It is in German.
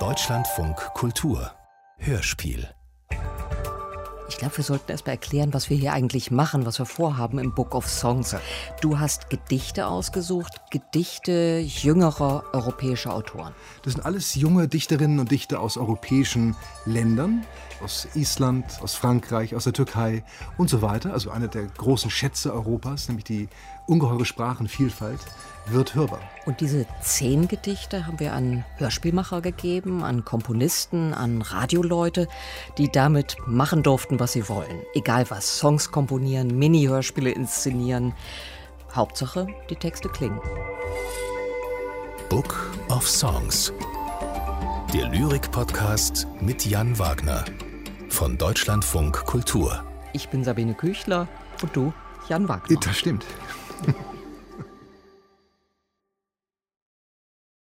Deutschlandfunk Kultur. Hörspiel ich glaube, wir sollten erst mal erklären, was wir hier eigentlich machen, was wir vorhaben im Book of Songs. Du hast Gedichte ausgesucht, Gedichte jüngerer europäischer Autoren. Das sind alles junge Dichterinnen und Dichter aus europäischen Ländern, aus Island, aus Frankreich, aus der Türkei und so weiter. Also einer der großen Schätze Europas, nämlich die ungeheure Sprachenvielfalt wird hörbar. Und diese zehn Gedichte haben wir an Hörspielmacher gegeben, an Komponisten, an Radioleute, die damit machen durften, was sie wollen. Egal was, Songs komponieren, Mini-Hörspiele inszenieren. Hauptsache, die Texte klingen. Book of Songs. Der Lyrik-Podcast mit Jan Wagner von Deutschlandfunk Kultur. Ich bin Sabine Küchler und du, Jan Wagner. Das stimmt.